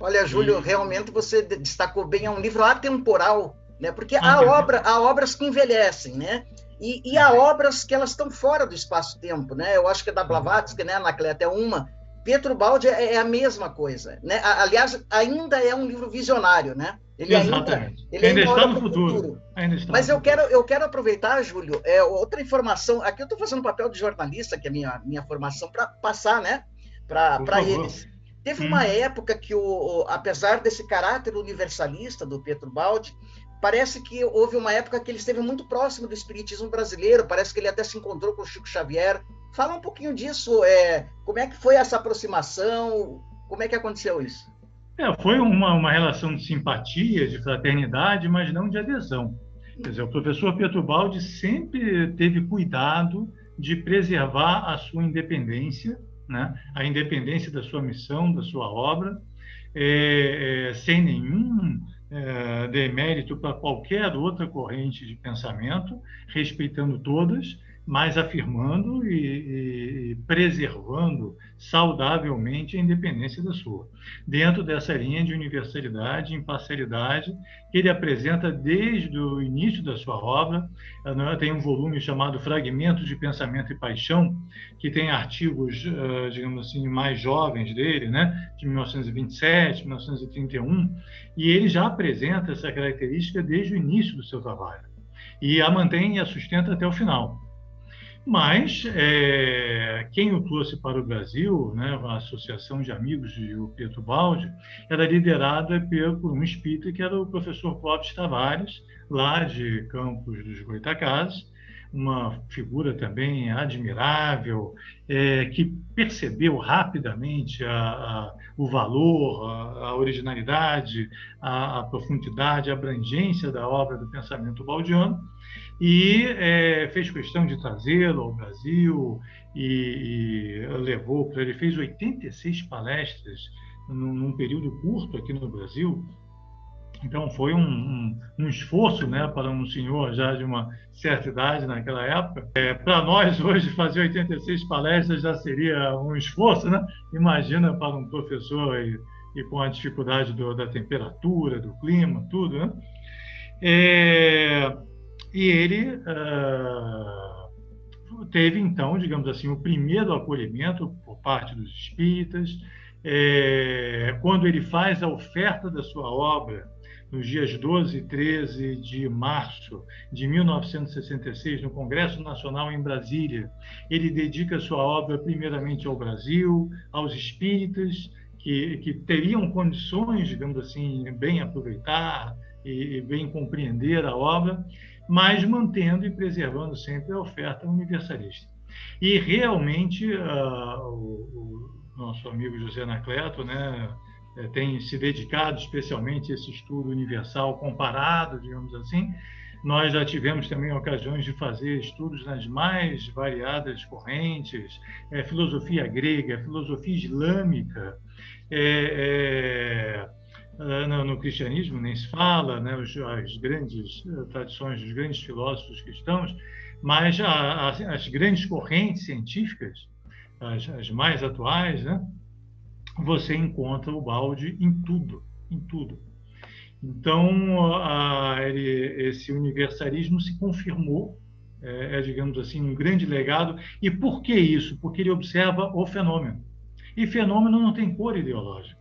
Speaker 1: Olha, Júlio, e... realmente você destacou bem, é um livro atemporal, né? porque há, obra, há obras que envelhecem, né? E, e há obras que elas estão fora do espaço-tempo, né? Eu acho que a da Blavatsky, né, Anacleta, é uma, Pietro Baldi é, é a mesma coisa, né? Aliás, ainda é um livro visionário, né? Ele Exatamente. Ainda, ele ainda, ainda está no futuro. futuro. Está Mas eu quero, eu quero aproveitar, Júlio, é, outra informação. Aqui eu estou fazendo papel de jornalista, que é a minha, minha formação, para passar né, para eles. Teve hum. uma época que, o, apesar desse caráter universalista do Pietro Baldi, parece que houve uma época que ele esteve muito próximo do espiritismo brasileiro, parece que ele até se encontrou com o Chico Xavier. Fala um pouquinho disso, é, como é que foi essa aproximação, como é que aconteceu isso?
Speaker 2: É, foi uma, uma relação de simpatia, de fraternidade, mas não de adesão. Quer dizer, o professor Pietro Baldi sempre teve cuidado de preservar a sua independência, né? a independência da sua missão, da sua obra, é, é, sem nenhum é, demérito para qualquer outra corrente de pensamento, respeitando todas, mas afirmando e, e, preservando saudavelmente a independência da sua. Dentro dessa linha de universalidade, imparcialidade, que ele apresenta desde o início da sua obra, né, tem um volume chamado Fragmentos de Pensamento e Paixão, que tem artigos, uh, digamos assim, mais jovens dele, né, de 1927, 1931, e ele já apresenta essa característica desde o início do seu trabalho. E a mantém e a sustenta até o final. Mas é, quem o trouxe para o Brasil, né, a Associação de Amigos de Pedro Baldi, era liderada por um espírita que era o professor Clóvis Tavares, lá de Campos dos Goitacazes, uma figura também admirável, é, que percebeu rapidamente a, a, o valor, a, a originalidade, a, profundidade, a abrangência da obra do pensamento baldiano e é, fez questão de trazê-lo ao Brasil e, e levou para ele fez 86 palestras num, num, período curto aqui no Brasil. Então foi um, um, um, esforço, né, para um senhor já de uma certa idade naquela época. É, para nós hoje fazer 86 palestras já seria um esforço, né? Imagina para um professor e, e com a dificuldade do, da temperatura, do clima, tudo, né? É, e ele uh, teve, então, digamos assim, o primeiro acolhimento por parte dos espíritas. É, quando ele faz a oferta da sua obra, nos dias 12 e 13 de março de 1966, no Congresso Nacional em Brasília, ele dedica sua obra primeiramente ao Brasil, aos espíritas, que, que teriam condições, digamos assim, bem aproveitar e, e bem compreender a obra mas mantendo e preservando sempre a oferta universalista. E realmente uh, o, o, nosso amigo José Anacleto né, é, tem se dedicado especialmente a esse estudo universal comparado, digamos assim. Nós já tivemos também ocasiões de fazer estudos nas mais variadas correntes, é, filosofia grega, filosofia islâmica, é, é, no, no, cristianismo nem se fala, né, os, as grandes uh, tradições dos grandes filósofos cristãos, mas a, a, as grandes correntes científicas, as, as mais atuais, né, você encontra o balde em tudo, em tudo. Então, a, ele, esse universalismo se confirmou, é, é, digamos assim, um grande legado. E por que isso? Porque ele observa o fenômeno. E fenômeno não tem cor ideológica.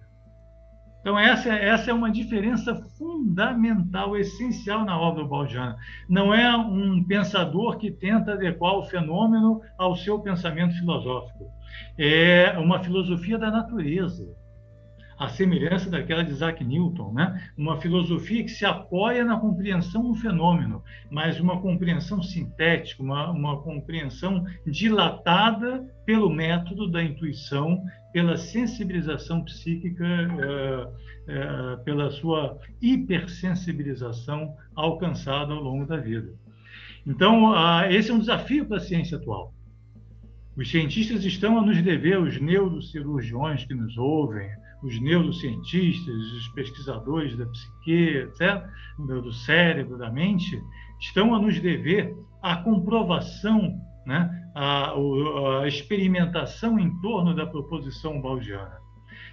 Speaker 2: Então, essa, essa é uma diferença fundamental, essencial na obra do Baldiano. Não é um pensador que tenta adequar o fenômeno ao seu pensamento filosófico. É uma filosofia da natureza a semelhança daquela de Isaac Newton, né? uma filosofia que se apoia na compreensão do fenômeno, mas uma compreensão sintética, uma, uma compreensão dilatada pelo método da intuição, pela sensibilização psíquica, uh, uh, pela sua hipersensibilização alcançada ao longo da vida. Então, esse é um desafio para a ciência atual. Os cientistas estão a nos dever, os neurocirurgiões que nos ouvem, os neurocientistas, os pesquisadores da psique, etc., do cérebro, da mente, estão a nos dever a comprovação, né, a, a experimentação em torno da proposição baldiana.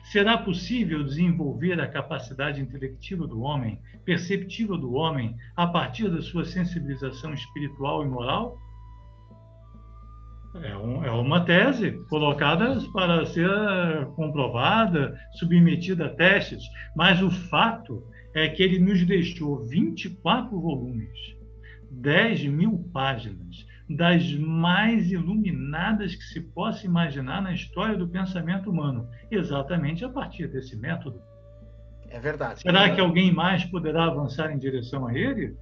Speaker 2: Será possível desenvolver a capacidade intelectiva do homem, perceptiva do homem, a partir da sua sensibilização espiritual e moral? É, um, é, uma tese colocada para ser comprovada, submetida a testes, mas o fato é que ele nos deixou 24 volumes, 10 mil páginas, das mais iluminadas que se possa imaginar na história do pensamento humano, exatamente a partir desse método.
Speaker 1: É verdade.
Speaker 2: Será que alguém mais poderá avançar em direção a ele?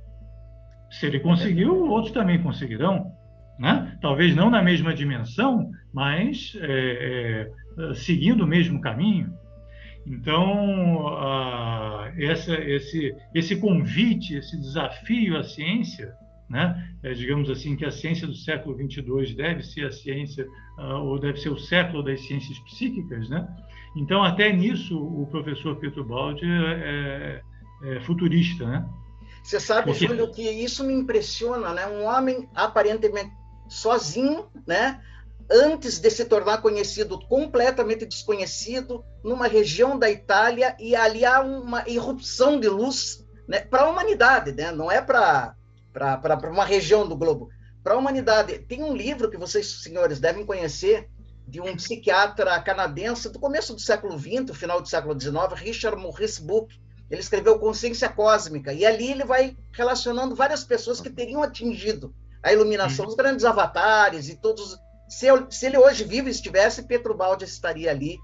Speaker 2: Se ele conseguiu, outros também conseguirão. Né? Talvez não na mesma dimensão, mas é, é, seguindo o mesmo caminho. Então, uh, essa, esse, esse convite, esse desafio à ciência, né? É, digamos assim que a ciência do século 22 deve ser a ciência uh, ou deve ser o século das ciências psíquicas, né? Então até nisso o professor Pedro Baldi é, é, é futurista, né?
Speaker 1: Você sabe, Porque... Júlio, que isso me impressiona, né? Um homem aparentemente sozinho, né? Antes de se tornar conhecido, completamente desconhecido, numa região da Itália e ali há uma irrupção de luz, né? Para a humanidade, né? Não é para para uma região do globo, para a humanidade. Tem um livro que vocês, senhores, devem conhecer, de um psiquiatra canadense do começo do século XX, final do século XIX, Richard Maurice Book. Ele escreveu Consciência Cósmica, e ali ele vai relacionando várias pessoas que teriam atingido a iluminação, os grandes avatares e todos. Se, eu, se ele hoje vivo estivesse, Petro Baldi estaria ali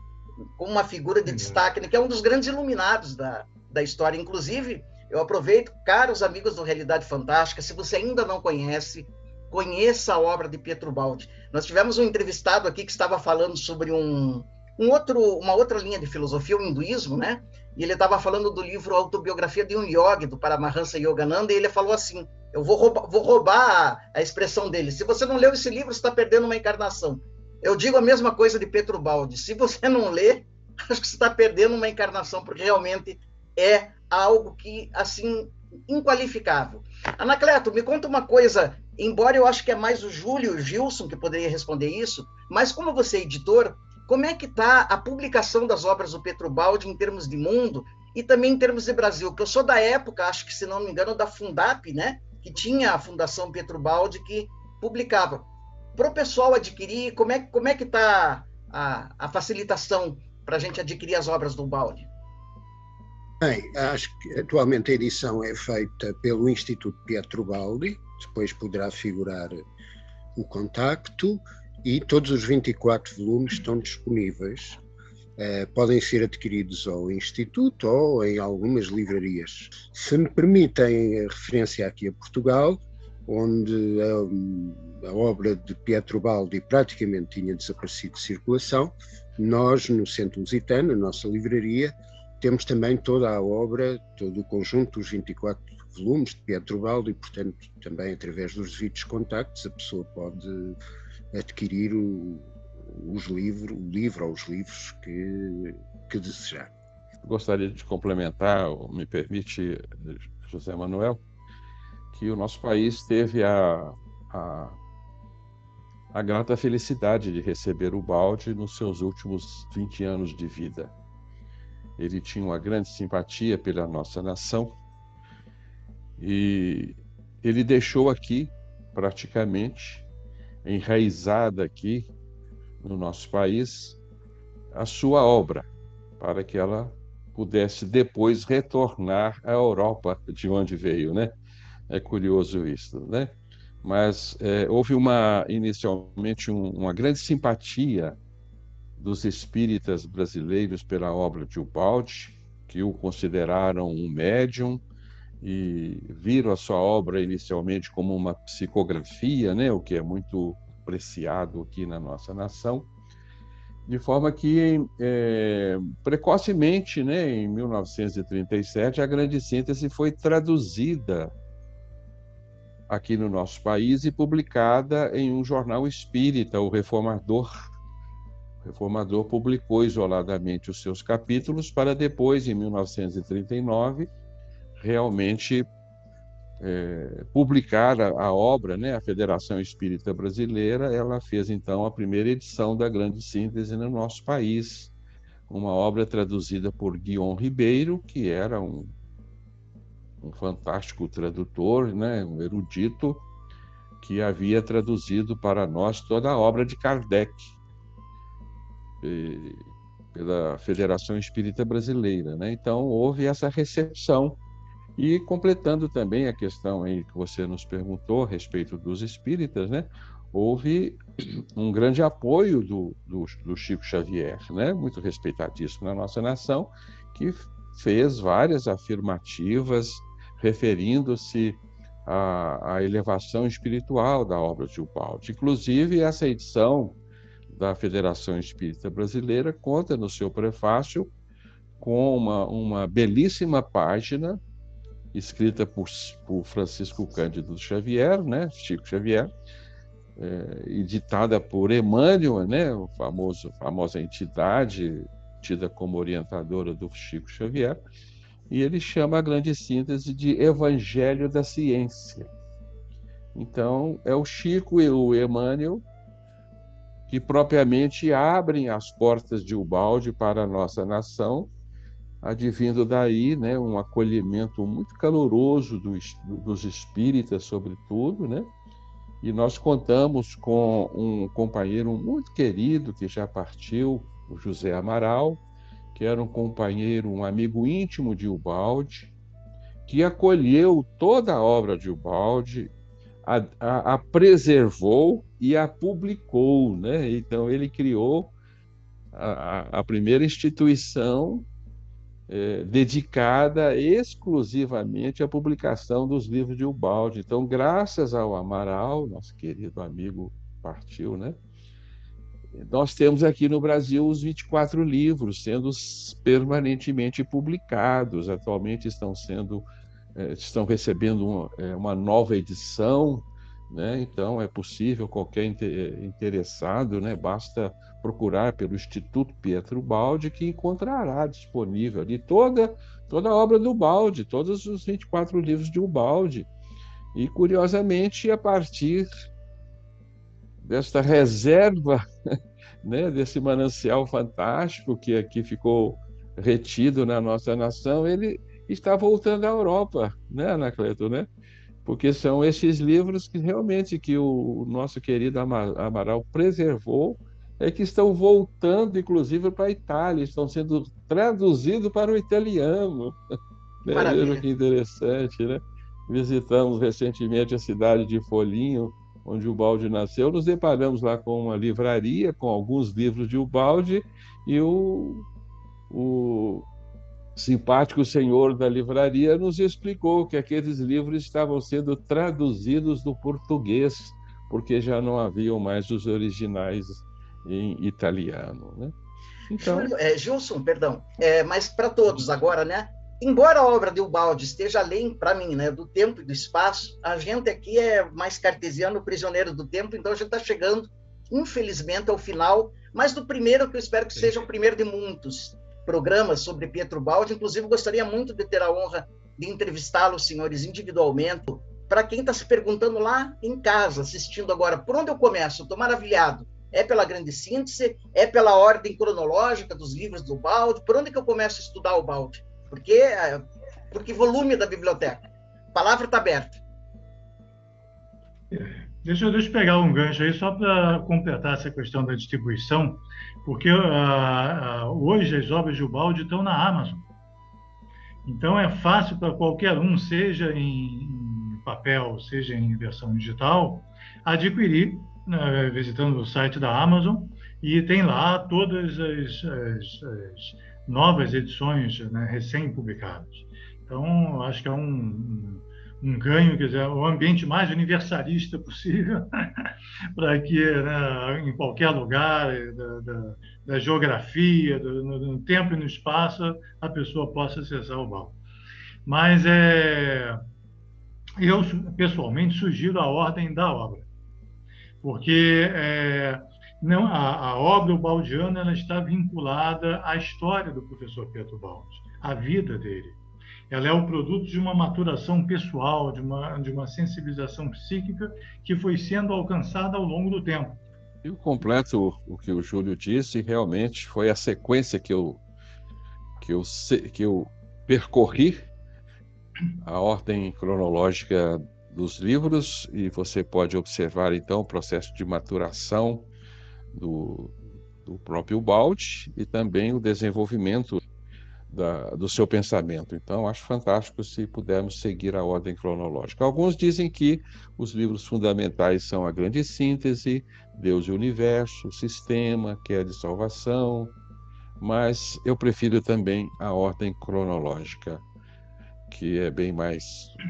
Speaker 1: como uma figura de destaque, né, que é um dos grandes iluminados da, da história. Inclusive, eu aproveito, caros amigos do Realidade Fantástica, se você ainda não conhece, conheça a obra de Pietro Baldi. Nós tivemos um entrevistado aqui que estava falando sobre um, um outro, uma outra linha de filosofia, o hinduísmo, né? E ele estava falando do livro Autobiografia de um Yogi, do Paramahansa Yogananda, e ele falou assim: Eu vou roubar, vou roubar a, a expressão dele. Se você não leu esse livro, você está perdendo uma encarnação. Eu digo a mesma coisa de Pietro Baldi. Se você não lê, acho que você está perdendo uma encarnação, porque realmente é algo que, assim, inqualificável. Anacleto, me conta uma coisa, embora eu acho que é mais o Júlio o Gilson que poderia responder isso, mas como você é editor, como é que está a publicação das obras do Petrobaldi em termos de mundo e também em termos de Brasil? Que eu sou da época, acho que se não me engano, da Fundap, né? Que tinha a Fundação Petrobaldi que publicava. Para o pessoal adquirir, como é, como é que está a, a facilitação para a gente adquirir as obras do Baldi?
Speaker 3: Bem, acho que atualmente a edição é feita pelo Instituto Pietro Baldi, depois poderá figurar o contacto e todos os 24 volumes estão disponíveis. Uh, podem ser adquiridos ao Instituto ou em algumas livrarias. Se me permitem referência aqui a Portugal, onde a, a obra de Pietro Baldi praticamente tinha desaparecido de circulação, nós, no Centro Lusitano, a nossa livraria, temos também toda a obra, todo o conjunto dos 24 volumes de Pietro Baldo e, portanto, também através dos devidos contactos a pessoa pode adquirir o, os livros, o livro ou os livros que, que desejar.
Speaker 4: Gostaria de complementar, me permite, José Manuel, que o nosso país teve a, a, a grata felicidade de receber o balde nos seus últimos 20 anos de vida ele tinha uma grande simpatia pela nossa nação e ele deixou aqui, praticamente, enraizada aqui no nosso país, a sua obra, para que ela pudesse depois retornar à Europa, de onde veio, né? É curioso isso, né? Mas é, houve uma inicialmente um, uma grande simpatia dos espíritas brasileiros pela obra de Ubaldi, que o consideraram um médium e viram a sua obra inicialmente como uma psicografia, né, o que é muito apreciado aqui na nossa nação, de forma que é, precocemente, né, em 1937, a Grande Síntese foi traduzida aqui no nosso país e publicada em um jornal espírita, o Reformador, reformador publicou isoladamente os seus capítulos para depois, em 1939, realmente é, publicar a, a, obra, né? A Federação Espírita Brasileira, ela fez então a primeira edição da Grande Síntese no nosso país, uma obra traduzida por Guion Ribeiro, que era um, um fantástico tradutor, né? Um erudito que havia traduzido para nós toda a obra de Kardec pela Federação Espírita Brasileira. Né? Então, houve essa recepção. E completando também a questão aí que você nos perguntou a respeito dos espíritas, né? houve um grande apoio do, do, do Chico Xavier, né? muito respeitadíssimo na nossa nação, que fez várias afirmativas referindo-se à, à, elevação espiritual da obra de Ubaldi. Inclusive, essa edição da Federação Espírita Brasileira conta no seu prefácio com uma, uma belíssima página escrita por, por Francisco Cândido Xavier, né, Chico Xavier, é, editada por Emmanuel, né, o famoso famosa entidade tida como orientadora do Chico Xavier, e ele chama a grande síntese de Evangelho da Ciência. Então, é o Chico e o Emmanuel que propriamente abrem as portas de Ubalde para a nossa nação, advindo daí né, um acolhimento muito caloroso dos, dos espíritas, sobretudo, né? E nós contamos com um companheiro muito querido que já partiu, o José Amaral, que era um companheiro, um amigo íntimo de Ubalde, que acolheu toda a obra de Ubalde, a, a, a preservou e a publicou. Né? Então, ele criou a, a primeira instituição é, dedicada exclusivamente à publicação dos livros de Ubaldi. Então, graças ao Amaral, nosso querido amigo partiu, né? Nós temos aqui no Brasil os 24 livros sendo permanentemente publicados. Atualmente estão sendo é, estão recebendo uma, é, uma nova edição, né? Então é possível qualquer interessado, né? Basta procurar pelo Instituto Pietro Baldi que encontrará disponível ali toda toda a obra do Baldi, todos os 24 livros de Ubaldi. E curiosamente, a partir desta reserva, né, desse manancial fantástico que aqui ficou retido na nossa nação, ele está voltando à Europa, né, Anacleto, né? Porque são esses livros que realmente que o nosso querido Amaral preservou é que estão voltando, inclusive, para a Itália, estão sendo traduzidos para o italiano. Né? Veja que interessante, né? Visitamos recentemente a cidade de Folinho, onde o Balde nasceu, nos deparamos lá com uma livraria, com alguns livros de Ubaldi, e o, o simpático senhor da livraria nos explicou que aqueles livros estavam sendo traduzidos do português, porque já não haviam mais os originais em italiano. Né?
Speaker 1: Então... É, Gilson, perdão, é, mas para todos agora, né? Embora a obra de Ubaldi esteja além, para mim, né, do tempo e do espaço, a gente aqui é mais cartesiano, prisioneiro do tempo, então a gente está chegando, infelizmente, ao final, mas do primeiro, que eu espero que seja o primeiro de muitos programas sobre Pietro Baldi. Inclusive, gostaria muito de ter a honra de entrevistá-los, senhores, individualmente. Para quem está se perguntando lá em casa, assistindo agora, por onde eu começo? Estou maravilhado. É pela grande síntese? É pela ordem cronológica dos livros do Baldi? Por onde que eu começo a estudar o Baldi? Porque, é, porque volume da biblioteca. A palavra está aberta.
Speaker 2: Deixa, deixa eu pegar um gancho aí só para completar essa questão da distribuição, porque uh, uh, hoje as obras de Ubaldi estão na Amazon. Então é fácil para qualquer um, seja em, papel, seja em versão digital, adquirir, né, visitando o site da Amazon, e tem lá todas as, as, as novas edições né, recém-publicadas. Então, acho que é um, um ganho, quer dizer, o ambiente mais universalista possível, para que né, em qualquer lugar da, da, da geografia, do, no, tempo e no espaço, a pessoa possa acessar o balcão. Mas é, eu, pessoalmente, sugiro a ordem da obra, porque é, não, a, a obra baldiana ela está vinculada à história do professor Pietro Baldi, à vida dele ela é o produto de uma maturação pessoal, de uma, de uma sensibilização psíquica que foi sendo alcançada ao longo do tempo.
Speaker 4: Eu completo o que o Júlio disse, realmente foi a sequência que eu, que eu, que eu percorri, a ordem cronológica dos livros, e você pode observar então o processo de maturação do, do próprio Balde e também o desenvolvimento da, do seu pensamento. Então, acho fantástico se pudermos seguir a ordem cronológica. Alguns dizem que os livros fundamentais são a grande síntese, Deus e o universo, o sistema, que é de salvação, mas eu prefiro também a ordem cronológica, que é bem mais,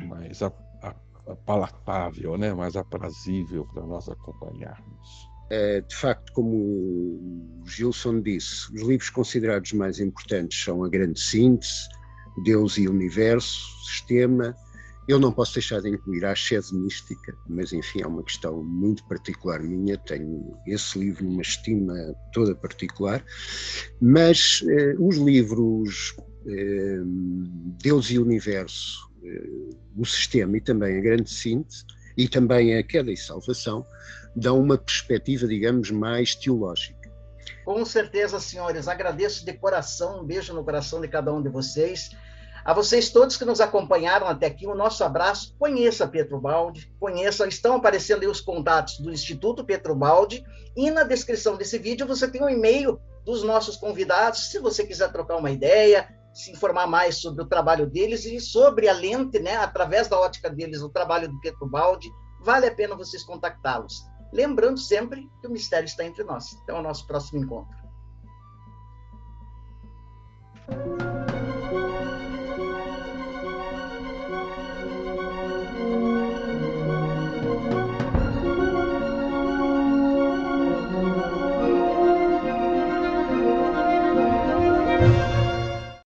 Speaker 4: mais a, a, a palatável, né? mais aprazível para nós acompanharmos.
Speaker 3: É, de facto, como o Gilson disse, os livros considerados mais importantes são A Grande Síntese, Deus e Universo, Sistema. Eu não posso deixar de incluir a Ascese Mística, mas enfim, é uma questão muito particular minha, tenho esse livro numa estima toda particular. Mas eh, os livros eh, Deus e Universo, eh, o Sistema e também A Grande Síntese, e também A Queda e Salvação, dão uma perspectiva, digamos, mais teológica.
Speaker 1: Com certeza, senhores. Agradeço de coração, um beijo no coração de cada um de vocês. A vocês todos que nos acompanharam até aqui, o nosso abraço. Conheça Pedro Baldi, conheça, estão aparecendo aí os contatos do Instituto Pedro Baldi, e na descrição desse vídeo você tem um e-mail dos nossos convidados, se você quiser trocar uma ideia, se informar mais sobre o trabalho deles e sobre a lente, né, através da ótica deles, o trabalho do Pedro Baldi, vale a pena vocês contactá-los. Lembrando sempre que o mistério está entre nós. Até o nosso próximo encontro.